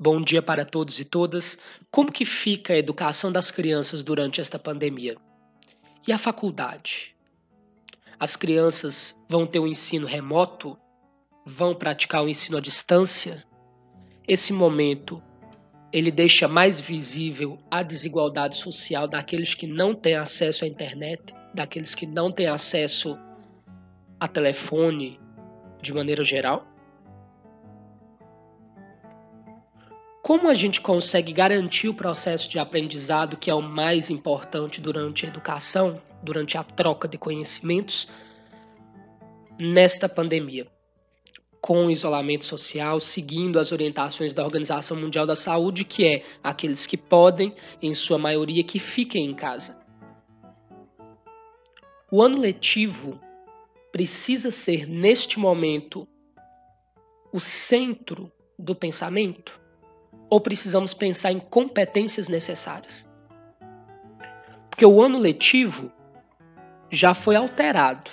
Bom dia para todos e todas. Como que fica a educação das crianças durante esta pandemia? E a faculdade? As crianças vão ter o um ensino remoto? Vão praticar o um ensino à distância? Esse momento ele deixa mais visível a desigualdade social daqueles que não têm acesso à internet, daqueles que não têm acesso a telefone de maneira geral? Como a gente consegue garantir o processo de aprendizado, que é o mais importante durante a educação, durante a troca de conhecimentos, nesta pandemia? Com o isolamento social, seguindo as orientações da Organização Mundial da Saúde, que é aqueles que podem, em sua maioria, que fiquem em casa. O ano letivo precisa ser, neste momento, o centro do pensamento? Ou precisamos pensar em competências necessárias? Porque o ano letivo já foi alterado.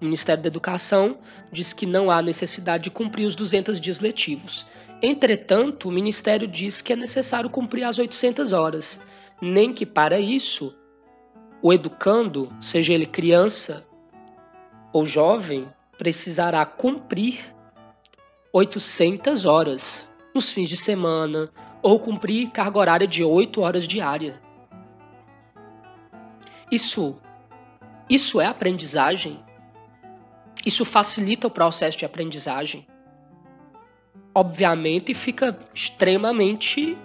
O Ministério da Educação diz que não há necessidade de cumprir os 200 dias letivos. Entretanto, o Ministério diz que é necessário cumprir as 800 horas, nem que para isso o educando, seja ele criança ou jovem, precisará cumprir 800 horas nos fins de semana ou cumprir carga horária de 8 horas diária. Isso isso é aprendizagem? Isso facilita o processo de aprendizagem? Obviamente fica extremamente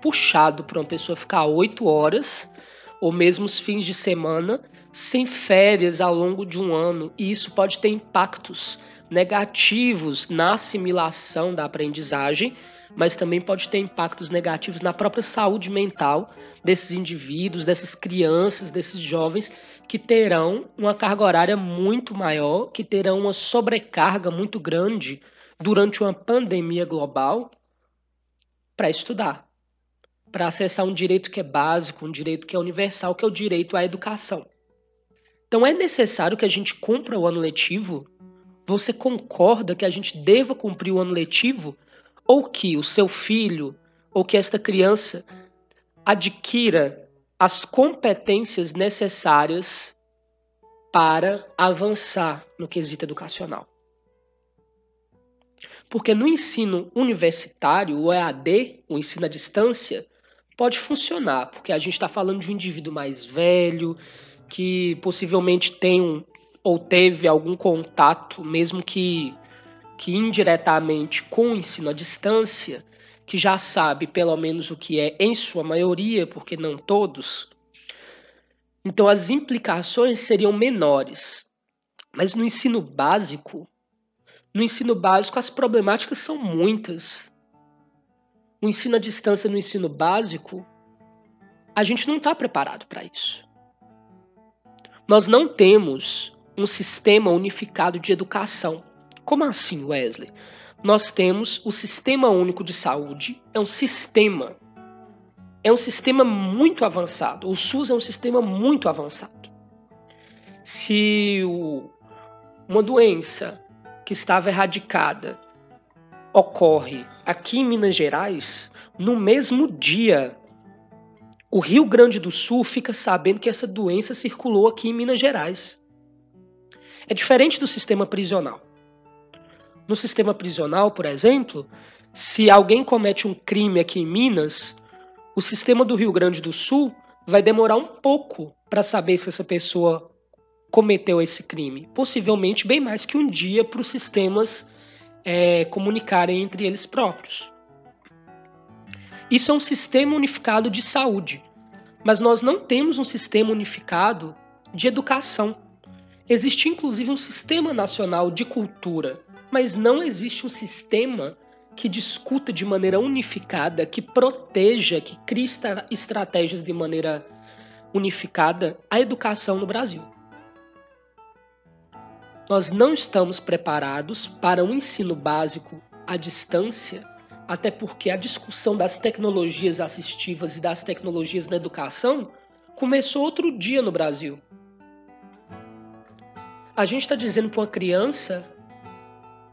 puxado para uma pessoa ficar 8 horas ou mesmo os fins de semana sem férias ao longo de um ano, e isso pode ter impactos negativos na assimilação da aprendizagem, mas também pode ter impactos negativos na própria saúde mental desses indivíduos, dessas crianças, desses jovens que terão uma carga horária muito maior, que terão uma sobrecarga muito grande durante uma pandemia global para estudar, para acessar um direito que é básico, um direito que é universal, que é o direito à educação. Então é necessário que a gente cumpra o ano letivo você concorda que a gente deva cumprir o ano letivo ou que o seu filho ou que esta criança adquira as competências necessárias para avançar no quesito educacional? Porque no ensino universitário, o EAD, o ensino à distância, pode funcionar, porque a gente está falando de um indivíduo mais velho, que possivelmente tem um, ou teve algum contato, mesmo que, que indiretamente, com o ensino à distância, que já sabe pelo menos o que é, em sua maioria, porque não todos, então as implicações seriam menores. Mas no ensino básico, no ensino básico as problemáticas são muitas. O ensino à distância no ensino básico, a gente não está preparado para isso. Nós não temos um sistema unificado de educação. Como assim, Wesley? Nós temos o Sistema Único de Saúde, é um sistema. É um sistema muito avançado. O SUS é um sistema muito avançado. Se o, uma doença que estava erradicada ocorre aqui em Minas Gerais, no mesmo dia, o Rio Grande do Sul fica sabendo que essa doença circulou aqui em Minas Gerais. É diferente do sistema prisional. No sistema prisional, por exemplo, se alguém comete um crime aqui em Minas, o sistema do Rio Grande do Sul vai demorar um pouco para saber se essa pessoa cometeu esse crime. Possivelmente bem mais que um dia para os sistemas é, comunicarem entre eles próprios. Isso é um sistema unificado de saúde, mas nós não temos um sistema unificado de educação. Existe inclusive um sistema nacional de cultura, mas não existe um sistema que discuta de maneira unificada, que proteja, que crie estratégias de maneira unificada a educação no Brasil. Nós não estamos preparados para um ensino básico à distância, até porque a discussão das tecnologias assistivas e das tecnologias na educação começou outro dia no Brasil. A gente está dizendo para uma criança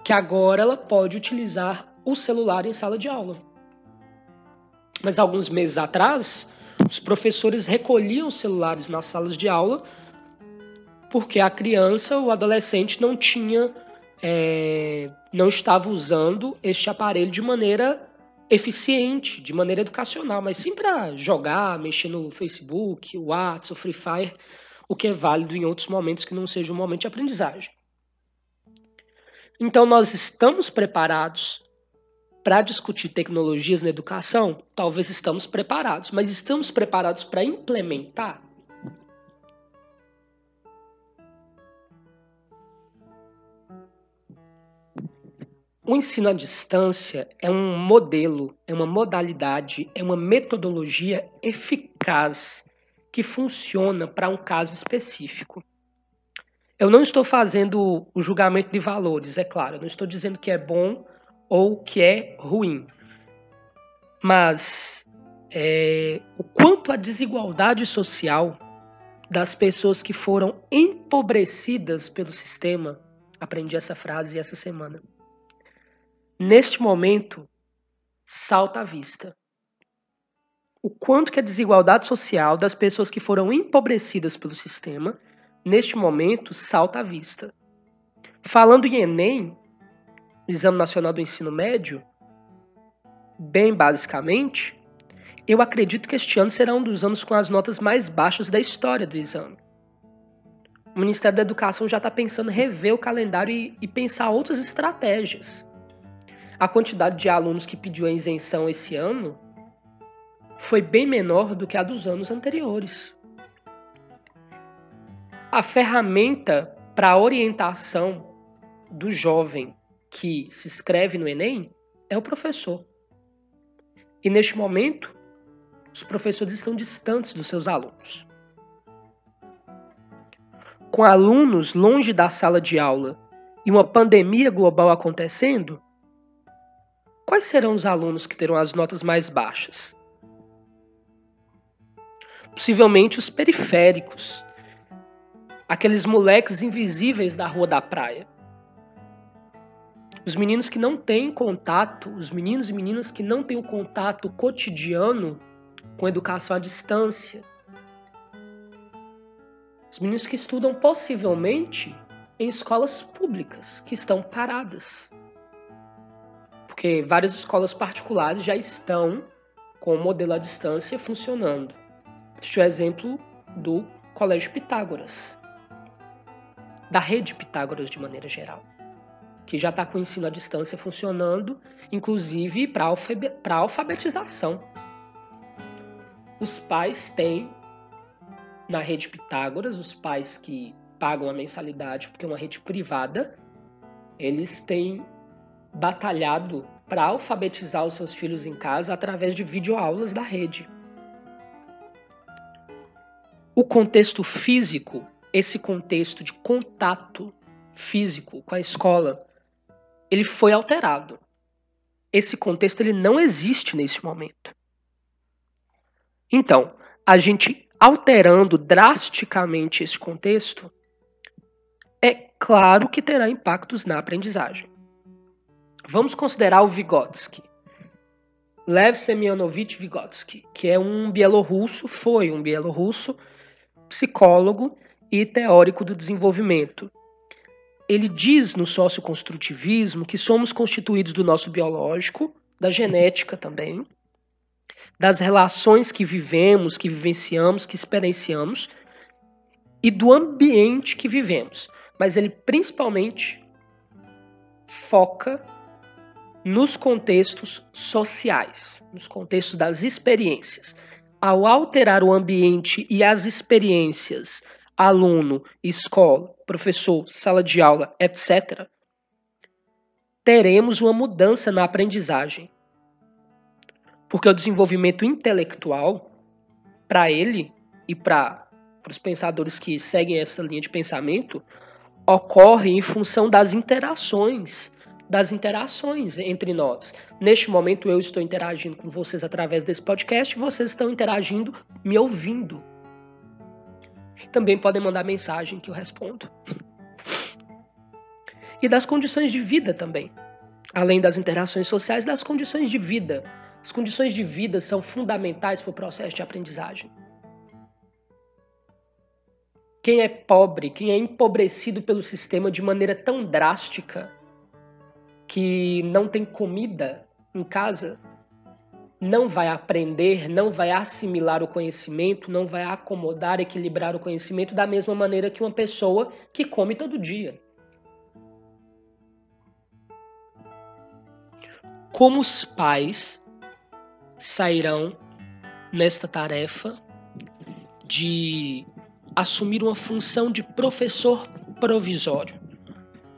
que agora ela pode utilizar o celular em sala de aula. Mas alguns meses atrás, os professores recolhiam celulares nas salas de aula porque a criança ou adolescente não tinha, é, não estava usando este aparelho de maneira eficiente, de maneira educacional, mas sim para jogar, mexer no Facebook, o WhatsApp, o Free Fire, o que é válido em outros momentos que não seja um momento de aprendizagem. Então, nós estamos preparados para discutir tecnologias na educação? Talvez estamos preparados, mas estamos preparados para implementar? O ensino à distância é um modelo, é uma modalidade, é uma metodologia eficaz que funciona para um caso específico. Eu não estou fazendo o julgamento de valores, é claro, eu não estou dizendo que é bom ou que é ruim. Mas é, o quanto a desigualdade social das pessoas que foram empobrecidas pelo sistema, aprendi essa frase essa semana neste momento, salta à vista. O quanto que a desigualdade social das pessoas que foram empobrecidas pelo sistema, neste momento, salta à vista. Falando em Enem, Exame Nacional do Ensino Médio, bem basicamente, eu acredito que este ano será um dos anos com as notas mais baixas da história do exame. O Ministério da Educação já está pensando em rever o calendário e, e pensar outras estratégias a quantidade de alunos que pediu a isenção esse ano foi bem menor do que a dos anos anteriores. A ferramenta para orientação do jovem que se inscreve no Enem é o professor. E neste momento, os professores estão distantes dos seus alunos. Com alunos longe da sala de aula e uma pandemia global acontecendo, Quais serão os alunos que terão as notas mais baixas? Possivelmente os periféricos, aqueles moleques invisíveis da rua da praia. Os meninos que não têm contato, os meninos e meninas que não têm o contato cotidiano com educação à distância. Os meninos que estudam possivelmente em escolas públicas, que estão paradas porque várias escolas particulares já estão com o modelo à distância funcionando. Este é o exemplo do Colégio Pitágoras, da rede Pitágoras de maneira geral, que já está com o ensino à distância funcionando, inclusive para alfabetização. Os pais têm, na rede Pitágoras, os pais que pagam a mensalidade, porque é uma rede privada, eles têm batalhado para alfabetizar os seus filhos em casa através de videoaulas da rede. O contexto físico, esse contexto de contato físico com a escola, ele foi alterado. Esse contexto ele não existe nesse momento. Então, a gente alterando drasticamente esse contexto, é claro que terá impactos na aprendizagem. Vamos considerar o Vygotsky. Lev Semyonovich Vygotsky, que é um bielorrusso, foi um bielorrusso, psicólogo e teórico do desenvolvimento. Ele diz no socioconstrutivismo que somos constituídos do nosso biológico, da genética também, das relações que vivemos, que vivenciamos, que experienciamos e do ambiente que vivemos. Mas ele principalmente foca nos contextos sociais, nos contextos das experiências. Ao alterar o ambiente e as experiências, aluno, escola, professor, sala de aula, etc., teremos uma mudança na aprendizagem. Porque o desenvolvimento intelectual, para ele e para os pensadores que seguem essa linha de pensamento, ocorre em função das interações das interações entre nós. Neste momento eu estou interagindo com vocês através desse podcast vocês estão interagindo me ouvindo. Também podem mandar mensagem que eu respondo. E das condições de vida também. Além das interações sociais, das condições de vida. As condições de vida são fundamentais para o processo de aprendizagem. Quem é pobre, quem é empobrecido pelo sistema de maneira tão drástica que não tem comida em casa, não vai aprender, não vai assimilar o conhecimento, não vai acomodar, equilibrar o conhecimento da mesma maneira que uma pessoa que come todo dia. Como os pais sairão nesta tarefa de assumir uma função de professor provisório?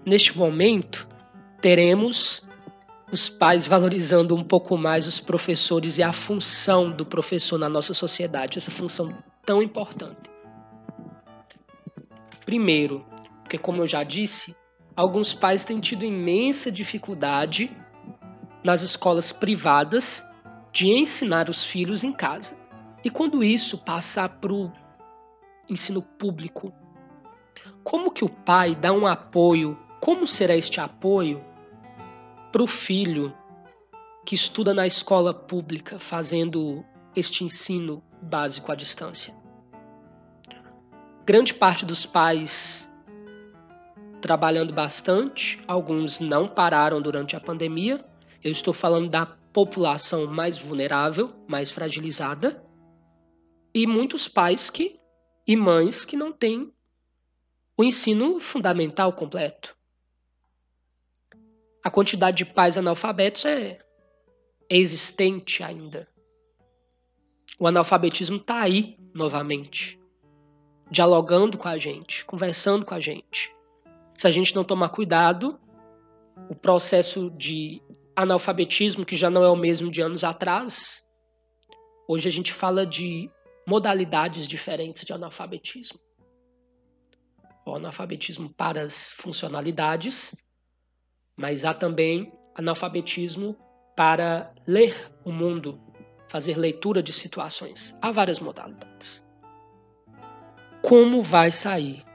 Neste momento, teremos os pais valorizando um pouco mais os professores e a função do professor na nossa sociedade, essa função tão importante. Primeiro, porque como eu já disse, alguns pais têm tido imensa dificuldade nas escolas privadas de ensinar os filhos em casa. E quando isso passar para o ensino público, como que o pai dá um apoio? Como será este apoio para o filho que estuda na escola pública, fazendo este ensino básico à distância. Grande parte dos pais trabalhando bastante, alguns não pararam durante a pandemia. Eu estou falando da população mais vulnerável, mais fragilizada, e muitos pais que e mães que não têm o ensino fundamental completo a quantidade de pais analfabetos é, existente ainda. O analfabetismo está aí novamente, dialogando com a gente, conversando com a gente. Se a gente não tomar cuidado, o processo de analfabetismo, que já não é o mesmo de anos atrás, hoje a gente fala de modalidades diferentes de analfabetismo. O analfabetismo para as funcionalidades mas há também analfabetismo para ler o mundo, fazer leitura de situações. Há várias modalidades. Como vai sair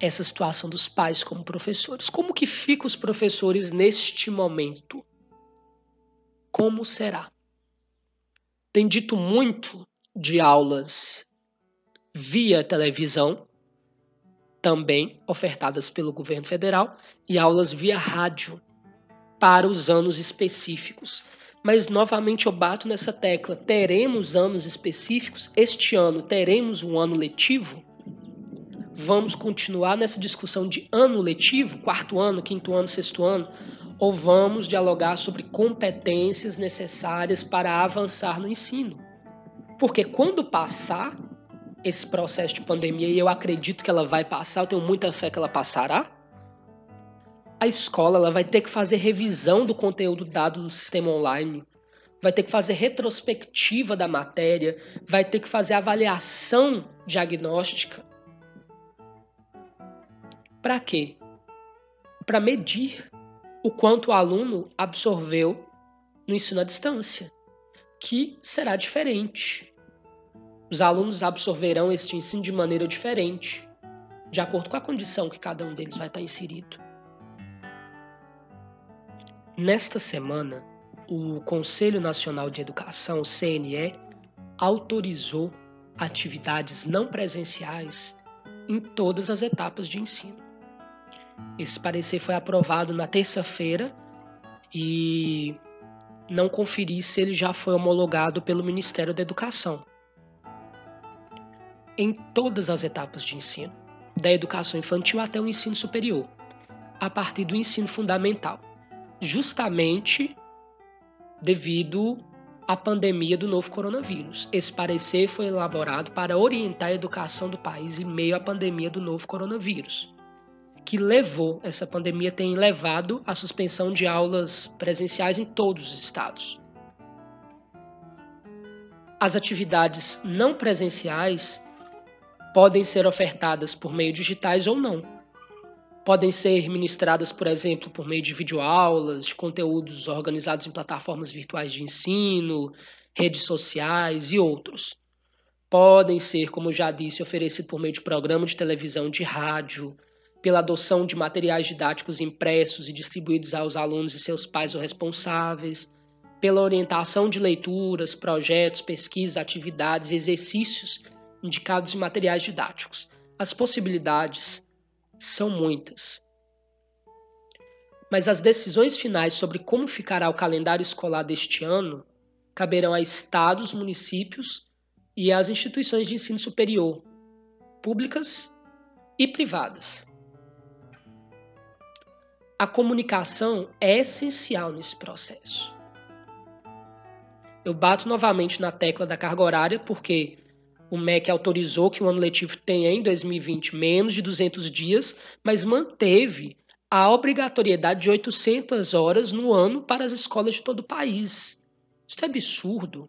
essa situação dos pais como professores? Como que ficam os professores neste momento? Como será? Tem dito muito de aulas via televisão, também ofertadas pelo governo federal, e aulas via rádio, para os anos específicos. Mas novamente eu bato nessa tecla: teremos anos específicos? Este ano teremos um ano letivo? Vamos continuar nessa discussão de ano letivo, quarto ano, quinto ano, sexto ano? Ou vamos dialogar sobre competências necessárias para avançar no ensino? Porque quando passar esse processo de pandemia, e eu acredito que ela vai passar, eu tenho muita fé que ela passará, a escola ela vai ter que fazer revisão do conteúdo dado no sistema online, vai ter que fazer retrospectiva da matéria, vai ter que fazer avaliação diagnóstica. Para quê? Para medir o quanto o aluno absorveu no ensino à distância, que será diferente. Os alunos absorverão este ensino de maneira diferente, de acordo com a condição que cada um deles vai estar inserido. Nesta semana, o Conselho Nacional de Educação, CNE, autorizou atividades não presenciais em todas as etapas de ensino. Esse parecer foi aprovado na terça-feira e não conferi se ele já foi homologado pelo Ministério da Educação. Em todas as etapas de ensino, da educação infantil até o ensino superior, a partir do ensino fundamental justamente devido à pandemia do novo coronavírus. Esse parecer foi elaborado para orientar a educação do país em meio à pandemia do novo coronavírus, que levou, essa pandemia tem levado à suspensão de aulas presenciais em todos os estados. As atividades não presenciais podem ser ofertadas por meio digitais ou não podem ser ministradas, por exemplo, por meio de videoaulas, de conteúdos organizados em plataformas virtuais de ensino, redes sociais e outros. Podem ser, como já disse, oferecidos por meio de programa de televisão, de rádio, pela adoção de materiais didáticos impressos e distribuídos aos alunos e seus pais ou responsáveis, pela orientação de leituras, projetos, pesquisas, atividades, exercícios indicados em materiais didáticos. As possibilidades são muitas. Mas as decisões finais sobre como ficará o calendário escolar deste ano caberão a estados, municípios e às instituições de ensino superior, públicas e privadas. A comunicação é essencial nesse processo. Eu bato novamente na tecla da carga horária porque o MEC autorizou que o ano letivo tenha em 2020 menos de 200 dias, mas manteve a obrigatoriedade de 800 horas no ano para as escolas de todo o país. Isso é absurdo.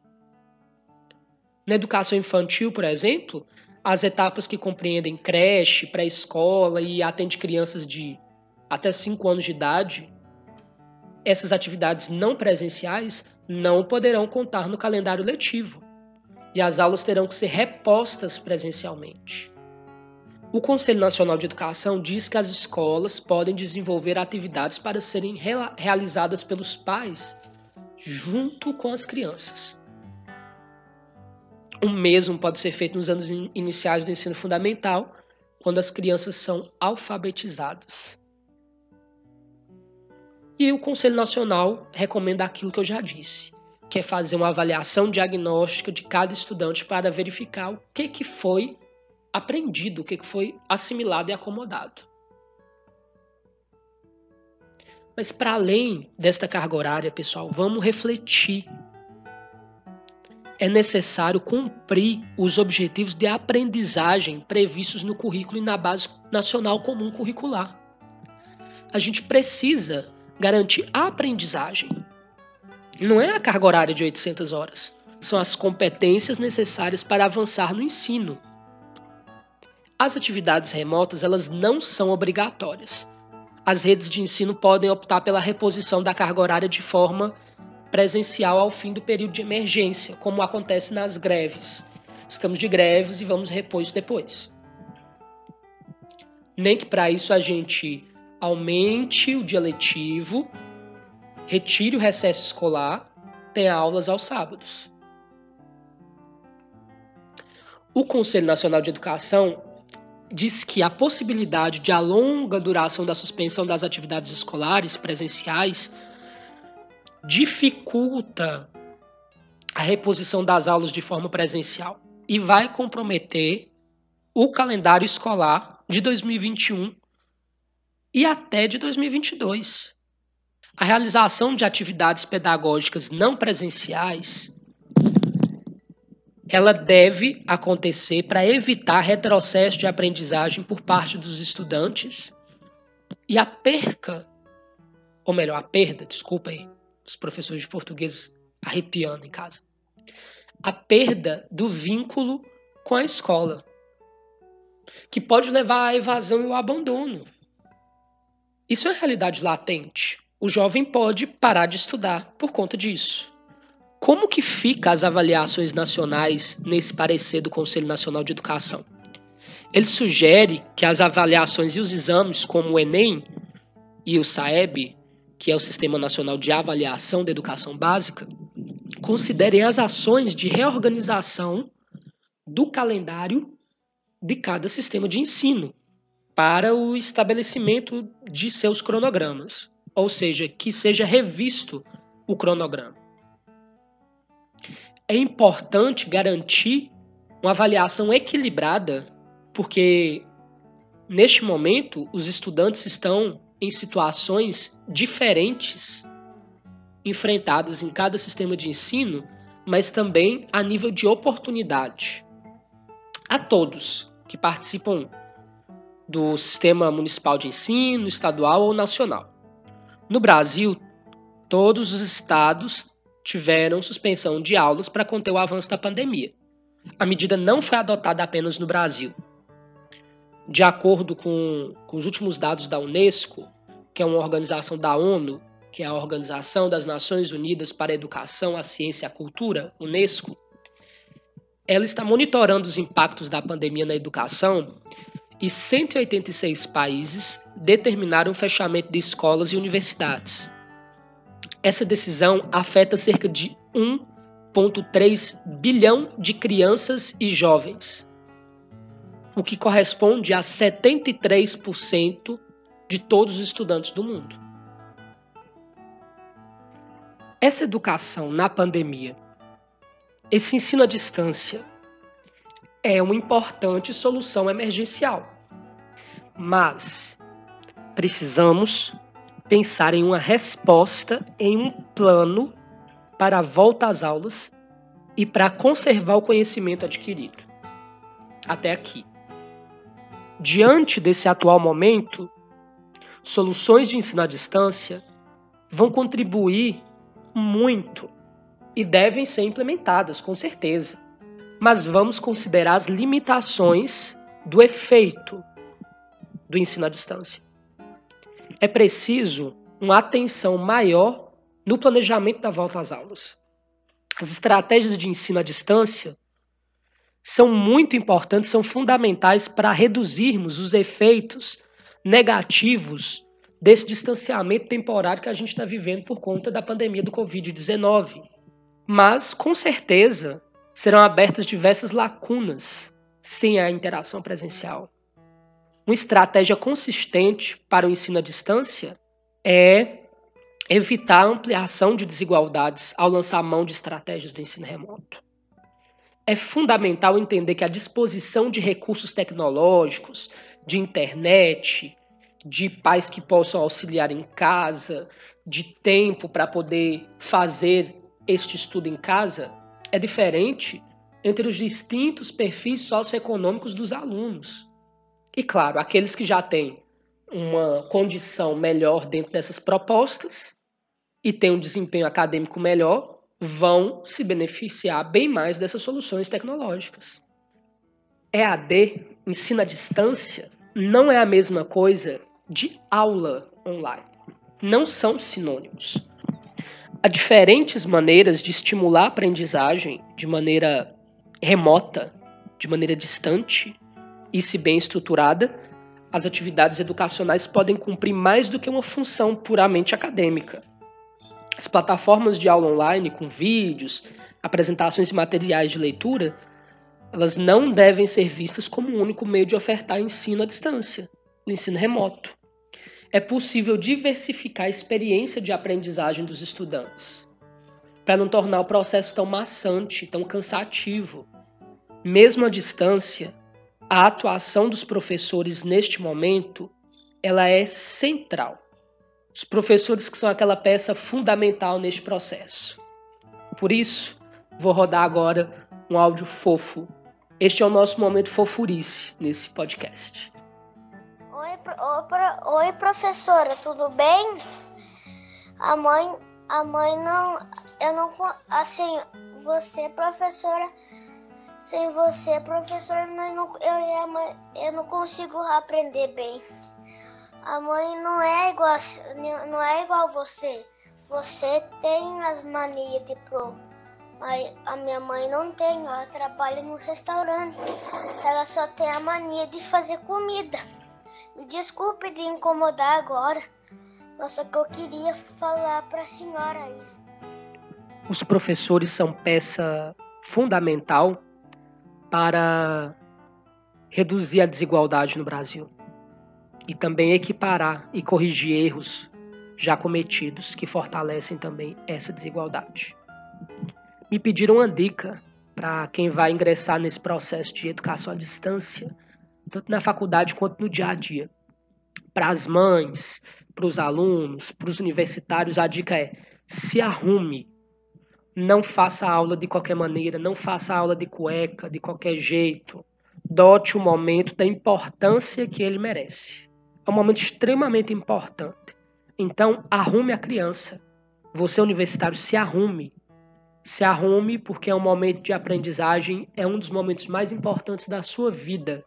Na educação infantil, por exemplo, as etapas que compreendem creche, pré-escola e atende crianças de até 5 anos de idade, essas atividades não presenciais não poderão contar no calendário letivo e as aulas terão que ser repostas presencialmente. O Conselho Nacional de Educação diz que as escolas podem desenvolver atividades para serem realizadas pelos pais junto com as crianças. O mesmo pode ser feito nos anos iniciais do ensino fundamental, quando as crianças são alfabetizadas. E o Conselho Nacional recomenda aquilo que eu já disse, que é fazer uma avaliação diagnóstica de cada estudante para verificar o que, que foi aprendido, o que, que foi assimilado e acomodado. Mas para além desta carga horária, pessoal, vamos refletir. É necessário cumprir os objetivos de aprendizagem previstos no currículo e na base nacional comum curricular. A gente precisa garantir a aprendizagem. Não é a carga horária de 800 horas, são as competências necessárias para avançar no ensino. As atividades remotas, elas não são obrigatórias. As redes de ensino podem optar pela reposição da carga horária de forma presencial ao fim do período de emergência, como acontece nas greves. Estamos de greves e vamos repor isso depois. Nem que para isso a gente aumente o dia letivo, retire o recesso escolar, tenha aulas aos sábados. O Conselho Nacional de Educação diz que a possibilidade de a longa duração da suspensão das atividades escolares presenciais dificulta a reposição das aulas de forma presencial e vai comprometer o calendário escolar de 2021 e até de 2022. A realização de atividades pedagógicas não presenciais ela deve acontecer para evitar retrocesso de aprendizagem por parte dos estudantes e a perca, ou melhor, a perda, desculpa aí, os professores de português arrepiando em casa, a perda do vínculo com a escola, que pode levar à evasão e ao abandono. Isso é realidade latente. O jovem pode parar de estudar por conta disso. Como que fica as avaliações nacionais nesse parecer do Conselho Nacional de Educação? Ele sugere que as avaliações e os exames, como o Enem e o SAEB, que é o Sistema Nacional de Avaliação da Educação Básica, considerem as ações de reorganização do calendário de cada sistema de ensino, para o estabelecimento de seus cronogramas, ou seja, que seja revisto o cronograma. É importante garantir uma avaliação equilibrada, porque neste momento os estudantes estão em situações diferentes enfrentadas em cada sistema de ensino, mas também a nível de oportunidade. A todos que participam do sistema municipal de ensino, estadual ou nacional. No Brasil, todos os estados tiveram suspensão de aulas para conter o avanço da pandemia. A medida não foi adotada apenas no Brasil. De acordo com, com os últimos dados da Unesco, que é uma organização da ONU, que é a Organização das Nações Unidas para a Educação, a Ciência e a Cultura, Unesco, ela está monitorando os impactos da pandemia na educação e 186 países determinaram o fechamento de escolas e universidades. essa decisão afeta cerca de 1,3 bilhão de crianças e jovens, o que corresponde a 73% de todos os estudantes do mundo. Essa educação na pandemia, esse ensino à distância, é uma importante solução emergencial. Mas precisamos pensar em uma resposta, em um plano para a volta às aulas e para conservar o conhecimento adquirido. Até aqui. Diante desse atual momento, soluções de ensino à distância vão contribuir muito e devem ser implementadas, com certeza. Mas vamos considerar as limitações do efeito do ensino à distância. É preciso uma atenção maior no planejamento da volta às aulas. As estratégias de ensino à distância são muito importantes, são fundamentais para reduzirmos os efeitos negativos desse distanciamento temporário que a gente está vivendo por conta da pandemia do Covid-19. Mas, com certeza, serão abertas diversas lacunas sem a interação presencial. Uma estratégia consistente para o ensino à distância é evitar a ampliação de desigualdades ao lançar mão de estratégias do ensino remoto. É fundamental entender que a disposição de recursos tecnológicos, de internet, de pais que possam auxiliar em casa, de tempo para poder fazer este estudo em casa, é diferente entre os distintos perfis socioeconômicos dos alunos. E claro, aqueles que já têm uma condição melhor dentro dessas propostas e têm um desempenho acadêmico melhor, vão se beneficiar bem mais dessas soluções tecnológicas. EAD, ensino à distância, não é a mesma coisa de aula online. Não são sinônimos. Há diferentes maneiras de estimular a aprendizagem de maneira remota, de maneira distante e, se bem estruturada, as atividades educacionais podem cumprir mais do que uma função puramente acadêmica. As plataformas de aula online, com vídeos, apresentações e materiais de leitura, elas não devem ser vistas como o um único meio de ofertar ensino à distância, o ensino remoto é possível diversificar a experiência de aprendizagem dos estudantes, para não tornar o processo tão maçante, tão cansativo. Mesmo à distância, a atuação dos professores neste momento, ela é central. Os professores que são aquela peça fundamental neste processo. Por isso, vou rodar agora um áudio fofo. Este é o nosso momento fofurice nesse podcast. Oi, pro, oi, professora, tudo bem? A mãe, a mãe não, eu não, assim, você professora, sem você professora, eu, não, eu, eu não consigo aprender bem. A mãe não é igual, não é igual você. Você tem as manias de pro, mas a minha mãe não tem. Ela trabalha no restaurante. Ela só tem a mania de fazer comida. Me desculpe de incomodar agora, mas só que eu queria falar para a senhora isso. Os professores são peça fundamental para reduzir a desigualdade no Brasil e também equiparar e corrigir erros já cometidos que fortalecem também essa desigualdade. Me pediram uma dica para quem vai ingressar nesse processo de educação à distância tanto na faculdade quanto no dia a dia. Para as mães, para os alunos, para os universitários, a dica é: se arrume. Não faça aula de qualquer maneira, não faça aula de cueca, de qualquer jeito. Dote o momento da importância que ele merece. É um momento extremamente importante. Então, arrume a criança. Você, universitário, se arrume. Se arrume porque é um momento de aprendizagem, é um dos momentos mais importantes da sua vida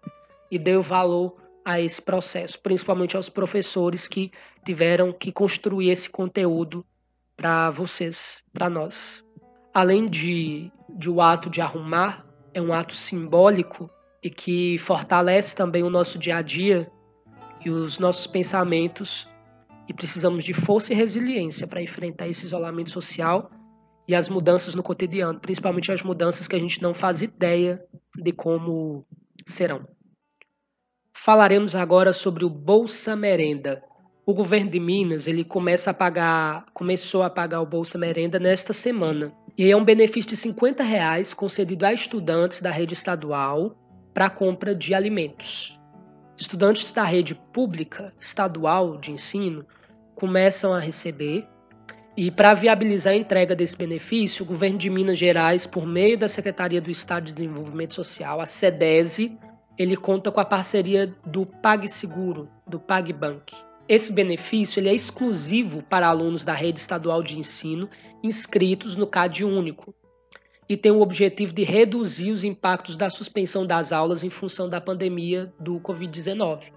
e deu valor a esse processo, principalmente aos professores que tiveram que construir esse conteúdo para vocês, para nós. Além de, de o ato de arrumar, é um ato simbólico e que fortalece também o nosso dia a dia e os nossos pensamentos e precisamos de força e resiliência para enfrentar esse isolamento social e as mudanças no cotidiano, principalmente as mudanças que a gente não faz ideia de como serão. Falaremos agora sobre o Bolsa Merenda. O governo de Minas ele começa a pagar, começou a pagar o Bolsa Merenda nesta semana. E é um benefício de 50 reais concedido a estudantes da rede estadual para a compra de alimentos. Estudantes da rede pública estadual de ensino começam a receber e para viabilizar a entrega desse benefício, o governo de Minas Gerais, por meio da Secretaria do Estado de Desenvolvimento Social, a SEDESE, ele conta com a parceria do PagSeguro, do PagBank. Esse benefício ele é exclusivo para alunos da rede estadual de ensino inscritos no CAD único e tem o objetivo de reduzir os impactos da suspensão das aulas em função da pandemia do Covid-19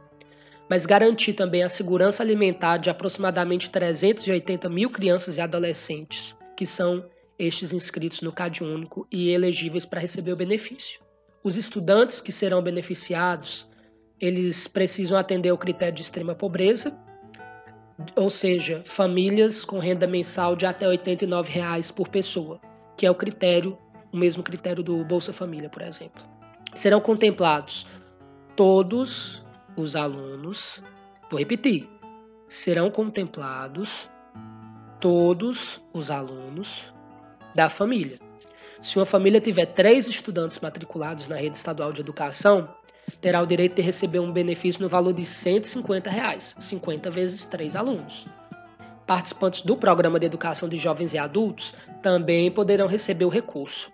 mas garantir também a segurança alimentar de aproximadamente 380 mil crianças e adolescentes, que são estes inscritos no CAD único e elegíveis para receber o benefício. Os estudantes que serão beneficiados, eles precisam atender ao critério de extrema pobreza, ou seja, famílias com renda mensal de até 89 reais por pessoa, que é o critério, o mesmo critério do Bolsa Família, por exemplo. Serão contemplados todos os alunos, vou repetir, serão contemplados todos os alunos da família. Se uma família tiver três estudantes matriculados na rede estadual de educação, terá o direito de receber um benefício no valor de 150 reais, 50 vezes três alunos. Participantes do programa de educação de jovens e adultos também poderão receber o recurso.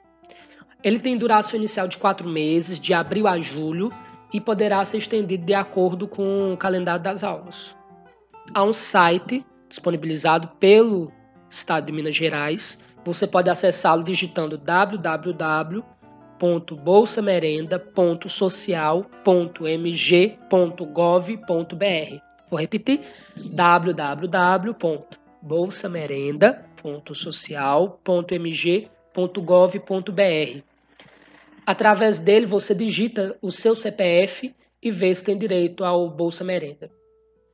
Ele tem duração inicial de quatro meses, de abril a julho, e poderá ser estendido de acordo com o calendário das aulas. Há um site disponibilizado pelo Estado de Minas Gerais. Você pode acessá-lo digitando www.bolsamerenda.social.mg.gov.br. Vou repetir: www.bolsamerenda.social.mg.gov.br. Através dele, você digita o seu CPF e vê se tem direito ao Bolsa Merenda.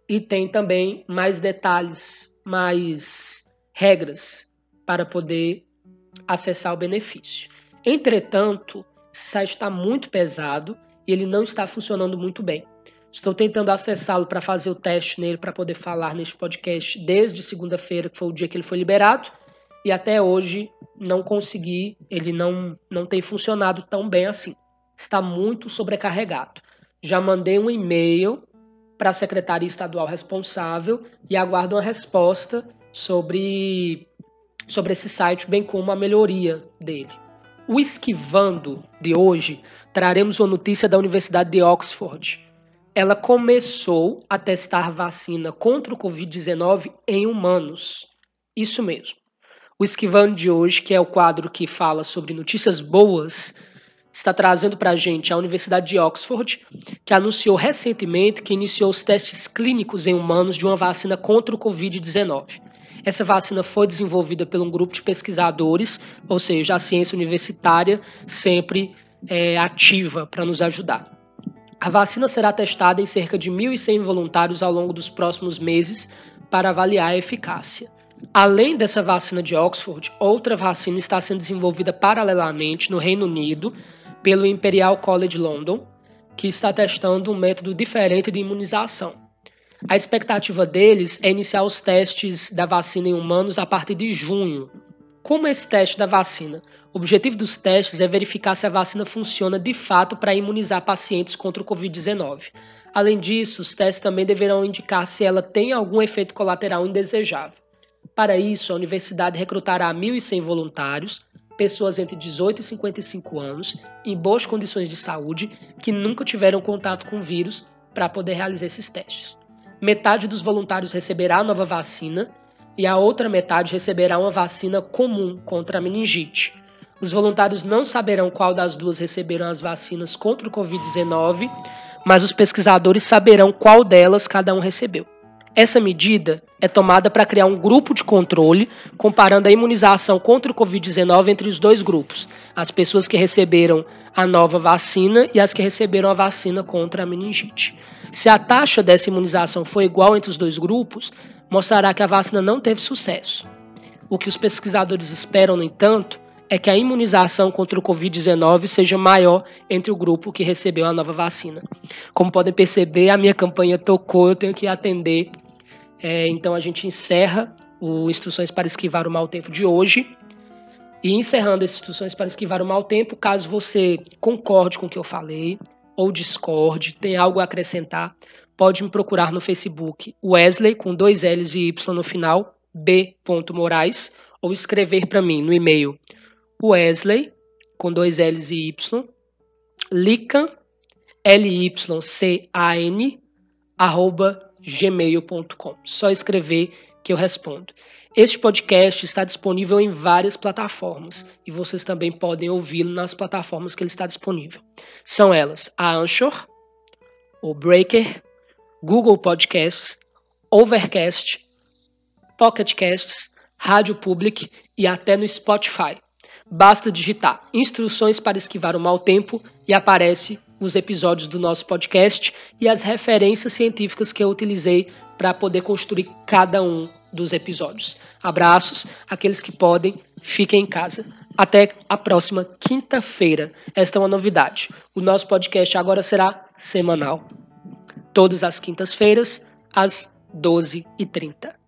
E tem também mais detalhes, mais regras para poder acessar o benefício. Entretanto, esse site está muito pesado e ele não está funcionando muito bem. Estou tentando acessá-lo para fazer o teste nele para poder falar neste podcast desde segunda-feira, que foi o dia que ele foi liberado, e até hoje não consegui, ele não, não tem funcionado tão bem assim. Está muito sobrecarregado. Já mandei um e-mail para a secretaria estadual responsável e aguardo uma resposta sobre, sobre esse site, bem como a melhoria dele. O Esquivando de hoje, traremos uma notícia da Universidade de Oxford. Ela começou a testar vacina contra o Covid-19 em humanos. Isso mesmo. O Esquivando de hoje, que é o quadro que fala sobre notícias boas, está trazendo para a gente a Universidade de Oxford, que anunciou recentemente que iniciou os testes clínicos em humanos de uma vacina contra o Covid-19. Essa vacina foi desenvolvida por um grupo de pesquisadores, ou seja, a ciência universitária sempre é, ativa para nos ajudar. A vacina será testada em cerca de 1.100 voluntários ao longo dos próximos meses para avaliar a eficácia. Além dessa vacina de Oxford, outra vacina está sendo desenvolvida paralelamente no Reino Unido pelo Imperial College London, que está testando um método diferente de imunização. A expectativa deles é iniciar os testes da vacina em humanos a partir de junho. Como esse teste da vacina? O objetivo dos testes é verificar se a vacina funciona de fato para imunizar pacientes contra o Covid-19. Além disso, os testes também deverão indicar se ela tem algum efeito colateral indesejável. Para isso, a universidade recrutará 1.100 voluntários, pessoas entre 18 e 55 anos, em boas condições de saúde, que nunca tiveram contato com o vírus, para poder realizar esses testes. Metade dos voluntários receberá a nova vacina e a outra metade receberá uma vacina comum contra a meningite. Os voluntários não saberão qual das duas receberam as vacinas contra o Covid-19, mas os pesquisadores saberão qual delas cada um recebeu. Essa medida é tomada para criar um grupo de controle, comparando a imunização contra o Covid-19 entre os dois grupos, as pessoas que receberam a nova vacina e as que receberam a vacina contra a meningite. Se a taxa dessa imunização for igual entre os dois grupos, mostrará que a vacina não teve sucesso. O que os pesquisadores esperam, no entanto, é que a imunização contra o Covid-19 seja maior entre o grupo que recebeu a nova vacina. Como podem perceber, a minha campanha tocou, eu tenho que atender. É, então a gente encerra o Instruções para Esquivar o Mal Tempo de hoje. E encerrando as instruções para esquivar o mau tempo, caso você concorde com o que eu falei ou discorde, tenha algo a acrescentar, pode me procurar no Facebook Wesley, com dois L's e Y no final, B. Moraes, ou escrever para mim no e-mail Wesley, com dois L's e Y, Lican, L-Y-C-A-N, arroba gmail.com. Só escrever que eu respondo. Este podcast está disponível em várias plataformas e vocês também podem ouvi-lo nas plataformas que ele está disponível. São elas a Anchor, o Breaker, Google Podcasts, Overcast, Pocket Casts, Rádio Public e até no Spotify. Basta digitar instruções para esquivar o mau tempo e aparece os episódios do nosso podcast e as referências científicas que eu utilizei para poder construir cada um dos episódios. Abraços, aqueles que podem, fiquem em casa. Até a próxima quinta-feira. Esta é uma novidade. O nosso podcast agora será semanal. Todas as quintas-feiras, às 12h30.